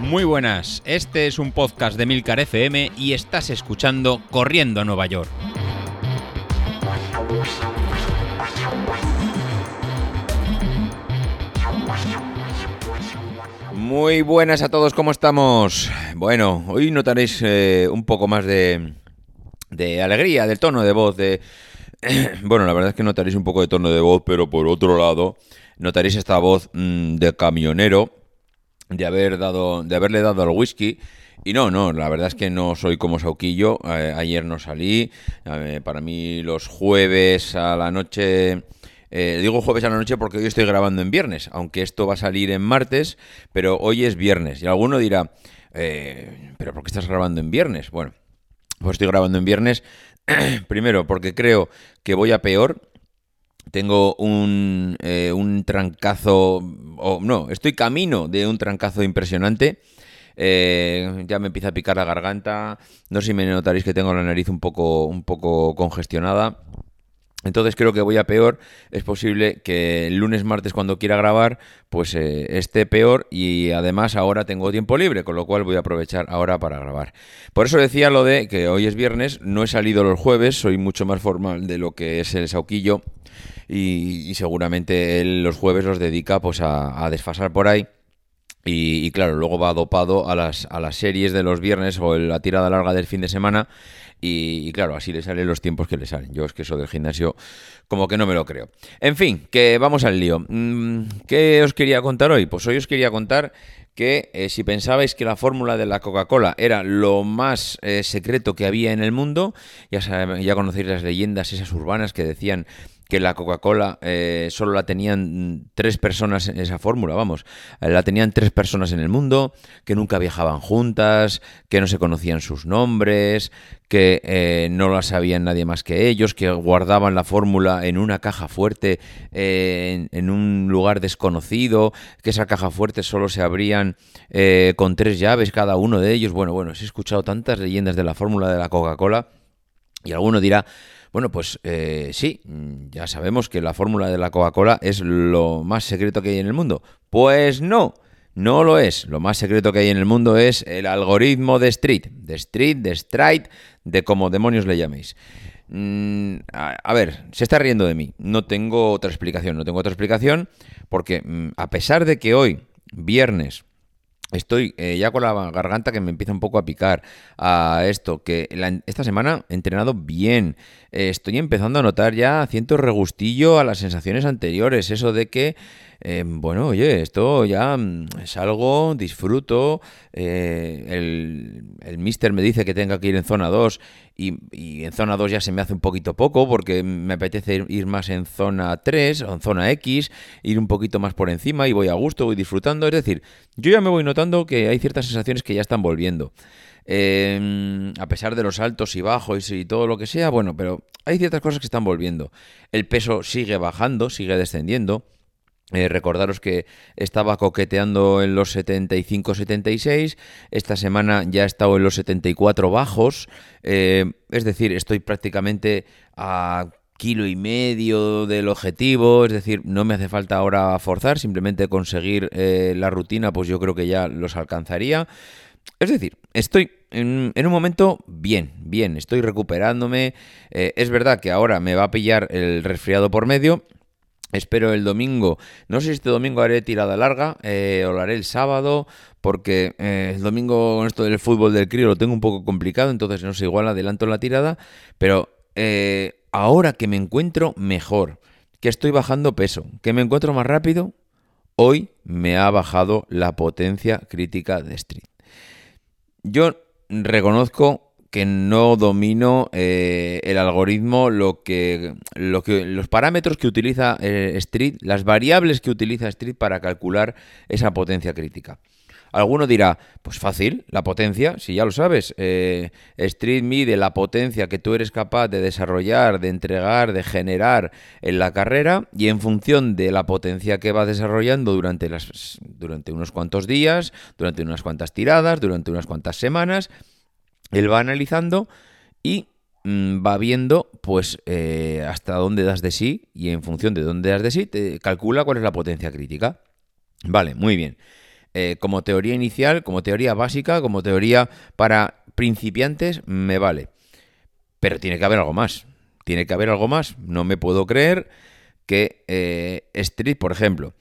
Muy buenas, este es un podcast de Milcar FM y estás escuchando Corriendo a Nueva York. Muy buenas a todos, ¿cómo estamos? Bueno, hoy notaréis eh, un poco más de, de alegría, del tono de voz, de... bueno, la verdad es que notaréis un poco de tono de voz, pero por otro lado, notaréis esta voz mm, de camionero de haber dado, de haberle dado al whisky. Y no, no, la verdad es que no soy como Sauquillo. Eh, ayer no salí. Eh, para mí los jueves a la noche... Eh, digo jueves a la noche porque hoy estoy grabando en viernes, aunque esto va a salir en martes, pero hoy es viernes. Y alguno dirá, ¿pero por qué estás grabando en viernes? Bueno, pues estoy grabando en viernes, primero porque creo que voy a peor tengo un, eh, un trancazo, o no, estoy camino de un trancazo impresionante. Eh, ya me empieza a picar la garganta. No sé si me notaréis que tengo la nariz un poco, un poco congestionada. Entonces creo que voy a peor. Es posible que el lunes, martes, cuando quiera grabar, pues eh, esté peor y además ahora tengo tiempo libre, con lo cual voy a aprovechar ahora para grabar. Por eso decía lo de que hoy es viernes, no he salido los jueves, soy mucho más formal de lo que es el sauquillo y, seguramente él los jueves los dedica pues a, desfasar por ahí. Y, claro, luego va dopado a las, a las series de los viernes o la tirada larga del fin de semana. Y, claro, así le salen los tiempos que le salen. Yo es que eso del gimnasio como que no me lo creo. En fin, que vamos al lío. Mm, ¿Qué os quería contar hoy? Pues hoy os quería contar que eh, si pensabais que la fórmula de la Coca-Cola era lo más eh, secreto que había en el mundo, ya, ya conocéis las leyendas esas urbanas que decían que la Coca-Cola eh, solo la tenían tres personas en esa fórmula, vamos, eh, la tenían tres personas en el mundo, que nunca viajaban juntas, que no se conocían sus nombres, que eh, no la sabían nadie más que ellos, que guardaban la fórmula en una caja fuerte en, en, un lugar desconocido, que esa caja fuerte solo se abrían con tres llaves cada uno de ellos. Bueno, bueno, he escuchado tantas leyendas de la fórmula de la Coca-Cola y alguno dirá, bueno, pues eh, sí, ya sabemos que la fórmula de la Coca-Cola es lo más secreto que hay en el mundo. Pues no, no lo es. Lo más secreto que hay en el mundo es el algoritmo de Street, de Street, de Stride, de como demonios le llaméis. Mm, a, ver, se está riendo de mí. No tengo otra explicación, no tengo otra explicación porque mm, a pesar de que hoy, viernes, Estoy eh, ya con la garganta que me empieza un poco a picar a esto, que esta semana he entrenado bien. Estoy empezando a notar ya cierto regustillo a las sensaciones anteriores. Eso de que, eh, bueno, oye, esto ya mm, es algo, disfruto. el, el mister me dice que tenga que ir en zona 2 y, en zona 2 ya se me hace un poquito poco porque me apetece ir, más en zona 3 o en zona X, ir un poquito más por encima y voy a gusto, voy disfrutando. Es decir, yo ya me voy notando que hay ciertas sensaciones que ya están volviendo. Em, a pesar de los altos y bajos y todo lo que sea, bueno, pero hay ciertas cosas que están volviendo. El peso sigue bajando, sigue descendiendo. Eh, recordaros que estaba coqueteando en los 75-76, esta semana ya he estado en los 74 bajos, eh, es decir, estoy prácticamente a kilo y medio del objetivo, es decir, no me hace falta ahora forzar, simplemente conseguir eh, la rutina, pues yo creo que ya los alcanzaría. Es decir, estoy en, un momento bien, bien, estoy recuperándome. es verdad que ahora me va a pillar el resfriado por medio, Espero el domingo, no sé si este domingo haré tirada larga eh, o lo haré el sábado, porque eh, el domingo con esto del fútbol del crío lo tengo un poco complicado, entonces no sé, igual adelanto la tirada, pero eh, ahora que me encuentro mejor, que estoy bajando peso, que me encuentro más rápido, hoy me ha bajado la potencia crítica de Street. Yo reconozco que no domino eh, el algoritmo, lo que, lo que, los parámetros que utiliza eh, Street, las variables que utiliza Street para calcular esa potencia crítica. Alguno dirá, pues fácil, la potencia, si ya lo sabes, eh, Street mide la potencia que tú eres capaz de desarrollar, de entregar, de generar en la carrera y en función de la potencia que va desarrollando durante, las, durante unos cuantos días, durante unas cuantas tiradas, durante unas cuantas semanas, él va analizando y mm, va viendo pues eh, hasta dónde das de sí y en función de dónde das de sí te calcula cuál es la potencia crítica. Vale, muy bien. Eh, como teoría inicial, como teoría básica, como teoría para principiantes, me vale. Pero tiene que haber algo más. Tiene que haber algo más. No me puedo creer que eh, Street, por ejemplo,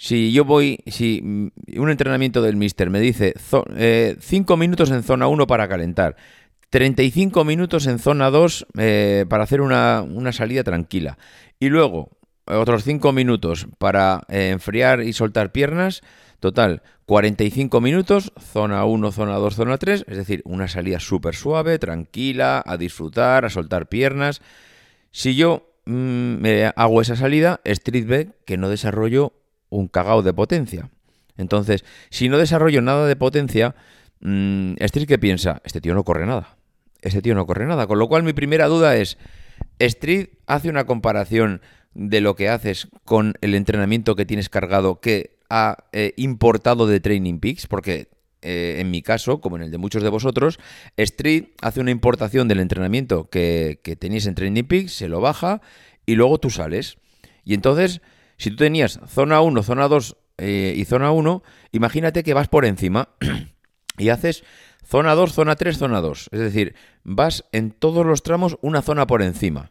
si yo voy, si un entrenamiento del Mister me dice 5 eh, minutos en zona 1 para calentar, 35 minutos en zona 2 eh, para hacer una, una, salida tranquila, y luego otros 5 minutos para enfriar y soltar piernas, total, 45 minutos, zona 1, zona 2, zona 3, es decir, una salida súper suave, tranquila, a disfrutar, a soltar piernas. Si yo Mm, me hago esa salida, Street ve que no desarrollo un cagao de potencia. Entonces, si no desarrollo nada de potencia, mmm, que piensa, este tío no corre nada. Este tío no corre nada. Con lo cual mi primera duda es, Street hace una comparación de lo que haces con el entrenamiento que tienes cargado que ha eh, importado de Training Peaks, porque eh, en mi caso, como en el de muchos de vosotros, Street hace una importación del entrenamiento que, tenéis en Training Peaks, se lo baja y luego tú sales. Y entonces, si tú tenías zona 1, zona 2 eh, y zona 1, imagínate que vas por encima y haces zona 2, zona 3, zona 2. Es decir, vas en todos los tramos una zona por encima.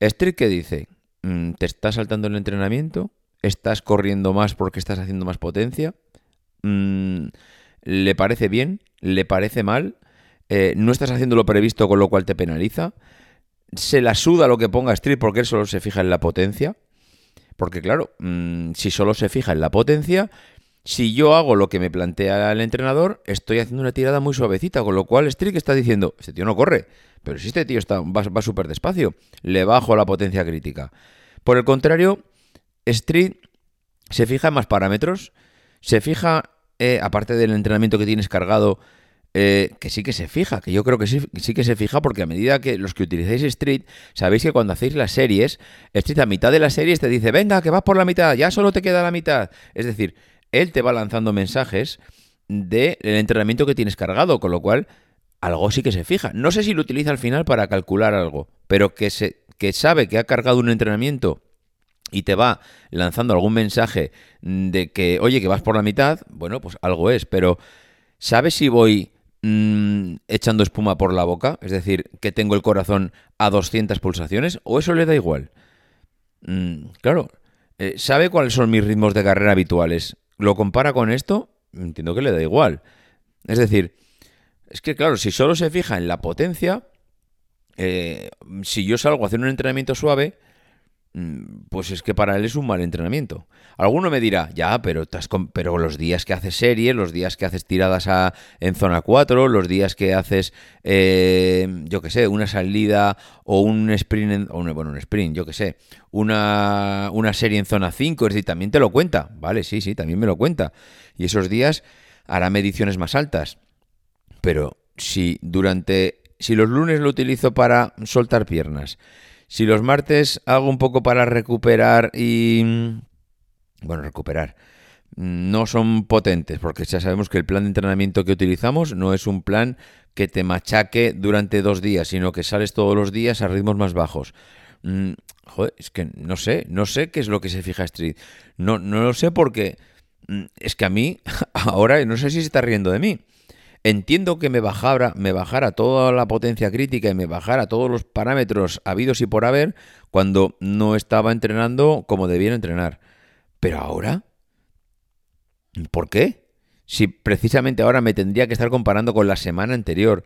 Street que dice, mm, ¿te estás saltando el entrenamiento? ¿Estás corriendo más porque estás haciendo más potencia? Mm, le parece bien, le parece mal, eh, no estás haciendo lo previsto con lo cual te penaliza, se la suda lo que ponga Street porque él solo se fija en la potencia, porque claro, mm, si solo se fija en la potencia, si yo hago lo que me plantea el entrenador, estoy haciendo una tirada muy suavecita, con lo cual Street está diciendo, este tío no corre, pero si este tío está, va, súper despacio, le bajo la potencia crítica. Por el contrario, Street se fija en más parámetros, se fija eh, aparte del entrenamiento que tienes cargado, eh, que sí que se fija, que yo creo que sí, sí, que se fija porque a medida que los que utilizáis Street, sabéis que cuando hacéis las series, Street a mitad de las series te dice, venga, que vas por la mitad, ya solo te queda la mitad. Es decir, él te va lanzando mensajes del entrenamiento que tienes cargado, con lo cual algo sí que se fija. No sé si lo utiliza al final para calcular algo, pero que, se, que sabe que ha cargado un entrenamiento y te va lanzando algún mensaje de que, oye, que vas por la mitad, bueno, pues algo es, pero ¿sabes si voy mm, echando espuma por la boca? Es decir, que tengo el corazón a 200 pulsaciones, o eso le da igual. Mm, claro, eh, ¿sabe cuáles son mis ritmos de carrera habituales? ¿Lo compara con esto? Entiendo que le da igual. Es decir, es que claro, si solo se fija en la potencia, eh, si yo salgo a hacer un entrenamiento suave, pues es que para él es un mal entrenamiento. Alguno me dirá, ya, pero, pero los días que haces serie, los días que haces tiradas a, en zona 4, los días que haces, eh, yo que sé, una salida o un sprint, o bueno, un sprint, yo que sé, una, una serie en zona 5, es decir, también te lo cuenta, ¿vale? Sí, sí, también me lo cuenta. Y esos días hará mediciones más altas. Pero si durante, si los lunes lo utilizo para soltar piernas, si los martes hago un poco para recuperar y... Bueno, recuperar. No son potentes, porque ya sabemos que el plan de entrenamiento que utilizamos no es un plan que te machaque durante dos días, sino que sales todos los días a ritmos más bajos. Mm, joder, es que no sé, no sé qué es lo que se fija Street. No, no lo sé porque mm, es que a mí, ahora no sé si se está riendo de mí. Entiendo que me bajara, me bajara toda la potencia crítica y me bajara todos los parámetros habidos y por haber cuando no estaba entrenando como debía entrenar. Pero ahora, ¿por qué? Si precisamente ahora me tendría que estar comparando con la semana anterior.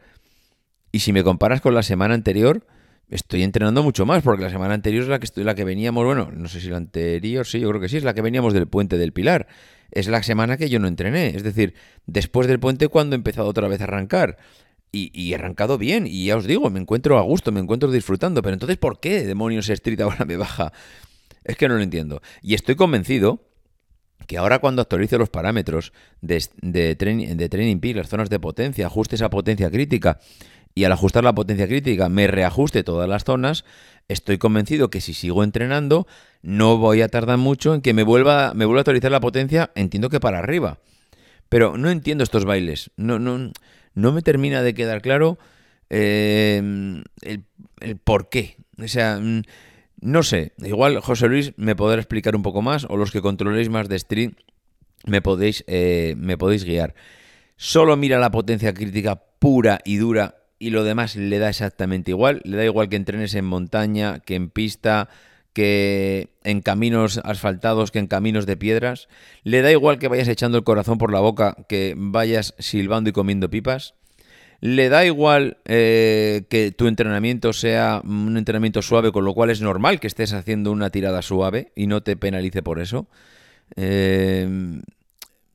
Y si me comparas con la semana anterior, estoy entrenando mucho más, porque la semana anterior es la que estoy, la que veníamos, bueno, no sé si la anterior, sí, yo creo que sí, es la que veníamos del puente del Pilar. Es la semana que yo no entrené, es decir, después del puente cuando he empezado otra vez a arrancar. Y, he arrancado bien, y ya os digo, me encuentro a gusto, me encuentro disfrutando, pero entonces, ¿por qué demonios Street ahora me baja? Es que no lo entiendo. Y estoy convencido que ahora cuando actualice los parámetros de, de, de Training Peak, las zonas de potencia, ajuste esa potencia crítica y al ajustar la potencia crítica me reajuste todas las zonas, estoy convencido que si sigo entrenando no voy a tardar mucho en que me vuelva, me vuelva a actualizar la potencia, entiendo que para arriba. Pero no entiendo estos bailes, no, no, no me termina de quedar claro eh, el, el por qué. O sea, mm, no sé, igual José Luis me podrá explicar un poco más o los que controléis más de Street me podéis, eh, me podéis guiar. Solo mira la potencia crítica pura y dura y lo demás le da exactamente igual. Le da igual que entrenes en montaña, que en pista, que en caminos asfaltados, que en caminos de piedras. Le da igual que vayas echando el corazón por la boca, que vayas silbando y comiendo pipas. Le da igual eh, que tu entrenamiento sea un entrenamiento suave, con lo cual es normal que estés haciendo una tirada suave y no te penalice por eso. Eh,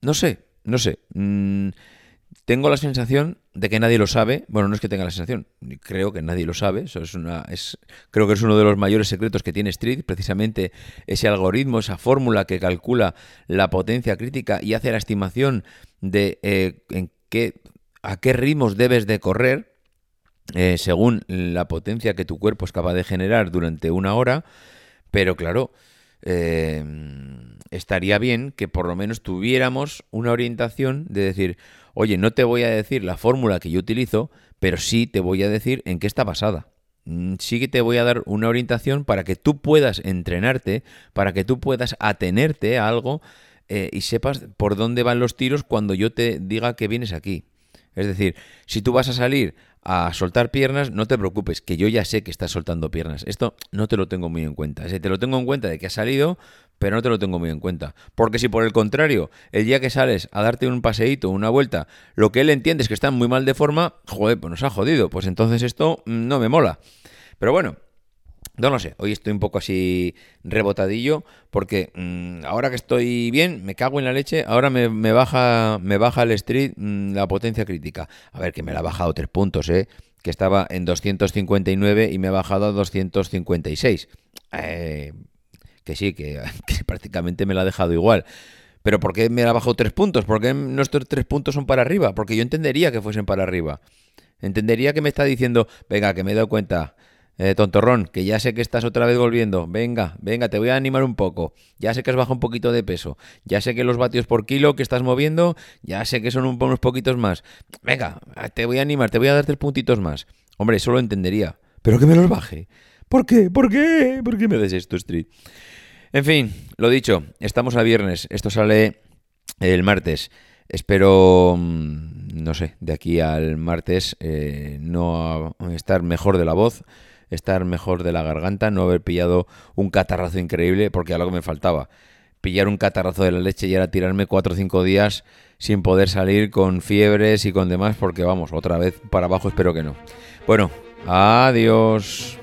no sé, no sé. Mm, tengo la sensación de que nadie lo sabe. Bueno, no es que tenga la sensación, creo que nadie lo sabe. Eso es una, es, creo que es uno de los mayores secretos que tiene Street, precisamente ese algoritmo, esa fórmula que calcula la potencia crítica y hace la estimación de eh, en qué, a qué ritmos debes de correr eh, según la potencia que tu cuerpo es capaz de generar durante una hora. Pero claro, eh, estaría bien que por lo menos tuviéramos una orientación de decir, oye, no te voy a decir la fórmula que yo utilizo, pero sí te voy a decir en qué está basada. Mm, sí que te voy a dar una orientación para que tú puedas entrenarte, para que tú puedas atenerte a algo eh, y sepas por dónde van los tiros cuando yo te diga que vienes aquí. Es decir, si tú vas a salir a soltar piernas, no te preocupes, que yo ya sé que estás soltando piernas. Esto no te lo tengo muy en cuenta. te lo tengo en cuenta de que has salido, pero no te lo tengo muy en cuenta. Porque si por el contrario, el día que sales a darte un paseíto, una vuelta, lo que él entiende es que están muy mal de forma, joder, pues nos ha jodido. Pues entonces esto mm, no me mola. Pero bueno, no lo sé, hoy estoy un poco así rebotadillo porque mm, ahora que estoy bien, me cago en la leche, ahora me, baja me baja el street mm, la potencia crítica. A ver, que me la ha bajado tres puntos, ¿eh? Que estaba en 259 y me ha bajado a 256. Eh, que sí, que, prácticamente me la ha dejado igual. Pero ¿por qué me la bajado tres puntos? ¿Por qué nuestros tres puntos son para arriba? Porque yo entendería que fuesen para arriba. Entendería que me está diciendo, venga, que me he dado cuenta, eh, tontorrón, que ya sé que estás otra vez volviendo. Venga, venga, te voy a animar un poco. Ya sé que has bajado un poquito de peso. Ya sé que los vatios por kilo que estás moviendo, ya sé que son unos poquitos más. Venga, te voy a animar, te voy a dar tres puntitos más. Hombre, eso lo entendería. Pero que me los baje. ¿Por qué? ¿Por qué? ¿Por qué me des esto, Street? En fin, lo dicho, estamos a viernes. Esto sale el martes. Espero, mm, no sé, de aquí al martes eh, no estar mejor de la voz estar mejor de la garganta, no haber pillado un catarrazo increíble, porque que me faltaba. Pillar un catarrazo de la leche y era tirarme cuatro o cinco días sin poder salir con fiebres y con demás, porque vamos, otra vez para abajo espero que no. Bueno, adiós.